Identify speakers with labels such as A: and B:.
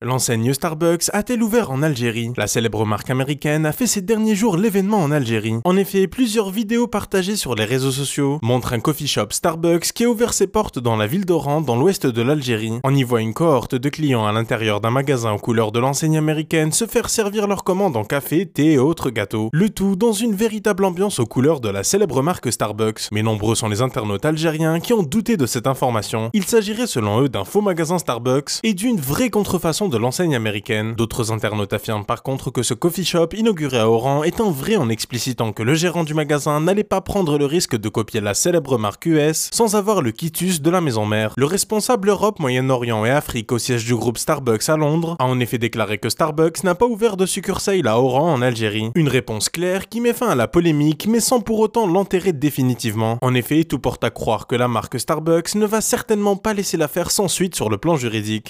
A: L'enseigne Starbucks a-t-elle ouvert en Algérie? La célèbre marque américaine a fait ces derniers jours l'événement en Algérie. En effet, plusieurs vidéos partagées sur les réseaux sociaux montrent un coffee shop Starbucks qui a ouvert ses portes dans la ville d'Oran, dans l'ouest de l'Algérie. On y voit une cohorte de clients à l'intérieur d'un magasin aux couleurs de l'enseigne américaine se faire servir leurs commandes en café, thé et autres gâteaux. Le tout dans une véritable ambiance aux couleurs de la célèbre marque Starbucks. Mais nombreux sont les internautes algériens qui ont douté de cette information. Il s'agirait selon eux d'un faux magasin Starbucks et d'une vraie contrefaçon de l'enseigne américaine. D'autres internautes affirment par contre que ce coffee shop inauguré à Oran est un vrai en explicitant que le gérant du magasin n'allait pas prendre le risque de copier la célèbre marque US sans avoir le quitus de la maison mère. Le responsable Europe, Moyen-Orient et Afrique au siège du groupe Starbucks à Londres a en effet déclaré que Starbucks n'a pas ouvert de succursale à Oran en Algérie. Une réponse claire qui met fin à la polémique mais sans pour autant l'enterrer définitivement. En effet, tout porte à croire que la marque Starbucks ne va certainement pas laisser l'affaire sans suite sur le plan juridique.